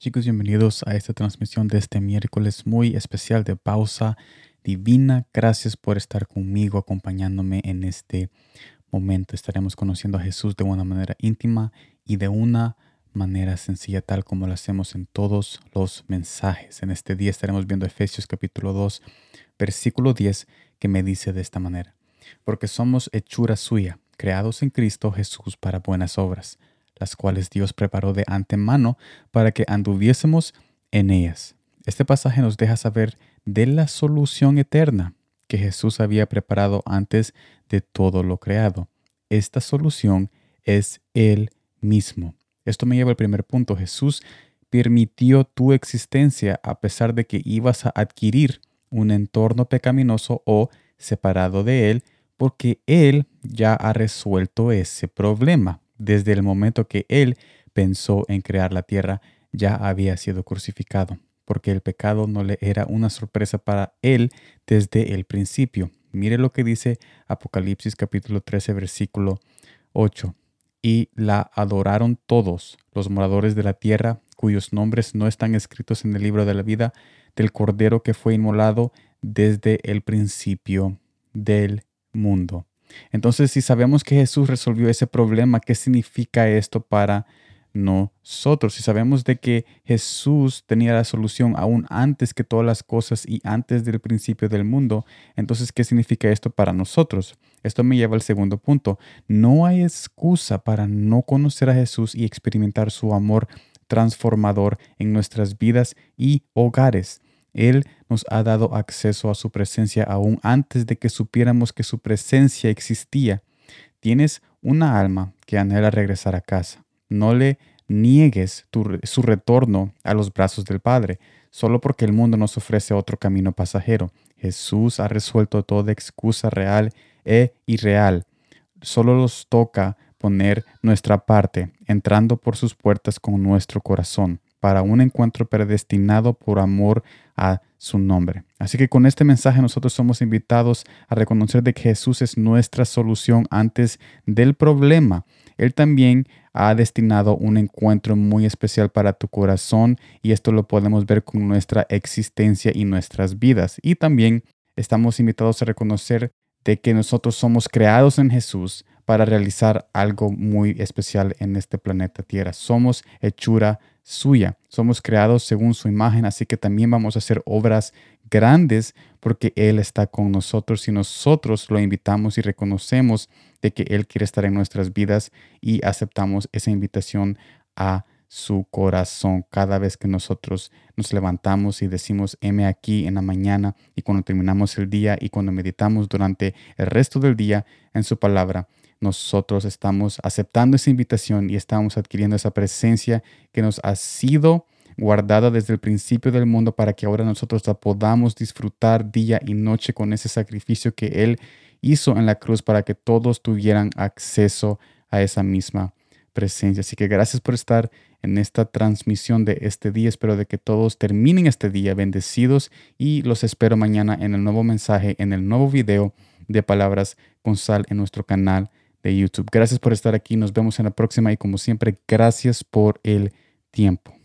Chicos, bienvenidos a esta transmisión de este miércoles muy especial de pausa divina. Gracias por estar conmigo, acompañándome en este momento. Estaremos conociendo a Jesús de una manera íntima y de una manera sencilla, tal como lo hacemos en todos los mensajes. En este día estaremos viendo Efesios capítulo 2, versículo 10, que me dice de esta manera. Porque somos hechura suya, creados en Cristo Jesús para buenas obras las cuales Dios preparó de antemano para que anduviésemos en ellas. Este pasaje nos deja saber de la solución eterna que Jesús había preparado antes de todo lo creado. Esta solución es Él mismo. Esto me lleva al primer punto. Jesús permitió tu existencia a pesar de que ibas a adquirir un entorno pecaminoso o separado de Él, porque Él ya ha resuelto ese problema desde el momento que Él pensó en crear la tierra, ya había sido crucificado, porque el pecado no le era una sorpresa para Él desde el principio. Mire lo que dice Apocalipsis capítulo 13, versículo 8. Y la adoraron todos los moradores de la tierra, cuyos nombres no están escritos en el libro de la vida del Cordero que fue inmolado desde el principio del mundo. Entonces, si sabemos que Jesús resolvió ese problema, ¿qué significa esto para nosotros? Si sabemos de que Jesús tenía la solución aún antes que todas las cosas y antes del principio del mundo, entonces, ¿qué significa esto para nosotros? Esto me lleva al segundo punto. No hay excusa para no conocer a Jesús y experimentar su amor transformador en nuestras vidas y hogares. Él nos ha dado acceso a su presencia aún antes de que supiéramos que su presencia existía. Tienes una alma que anhela regresar a casa. No le niegues su retorno a los brazos del Padre, solo porque el mundo nos ofrece otro camino pasajero. Jesús ha resuelto toda excusa real e irreal. Solo nos toca poner nuestra parte, entrando por sus puertas con nuestro corazón para un encuentro predestinado por amor a su nombre. Así que con este mensaje nosotros somos invitados a reconocer de que Jesús es nuestra solución antes del problema. Él también ha destinado un encuentro muy especial para tu corazón y esto lo podemos ver con nuestra existencia y nuestras vidas. Y también estamos invitados a reconocer de que nosotros somos creados en Jesús para realizar algo muy especial en este planeta Tierra. Somos hechura suya. Somos creados según su imagen, así que también vamos a hacer obras grandes porque Él está con nosotros y nosotros lo invitamos y reconocemos de que Él quiere estar en nuestras vidas y aceptamos esa invitación a su corazón cada vez que nosotros nos levantamos y decimos M aquí en la mañana y cuando terminamos el día y cuando meditamos durante el resto del día en su palabra nosotros estamos aceptando esa invitación y estamos adquiriendo esa presencia que nos ha sido guardada desde el principio del mundo para que ahora nosotros la podamos disfrutar día y noche con ese sacrificio que Él hizo en la cruz para que todos tuvieran acceso a esa misma presencia. Así que gracias por estar en esta transmisión de este día. Espero de que todos terminen este día bendecidos y los espero mañana en el nuevo mensaje, en el nuevo video de Palabras con Sal en nuestro canal de YouTube. Gracias por estar aquí. Nos vemos en la próxima y como siempre, gracias por el tiempo.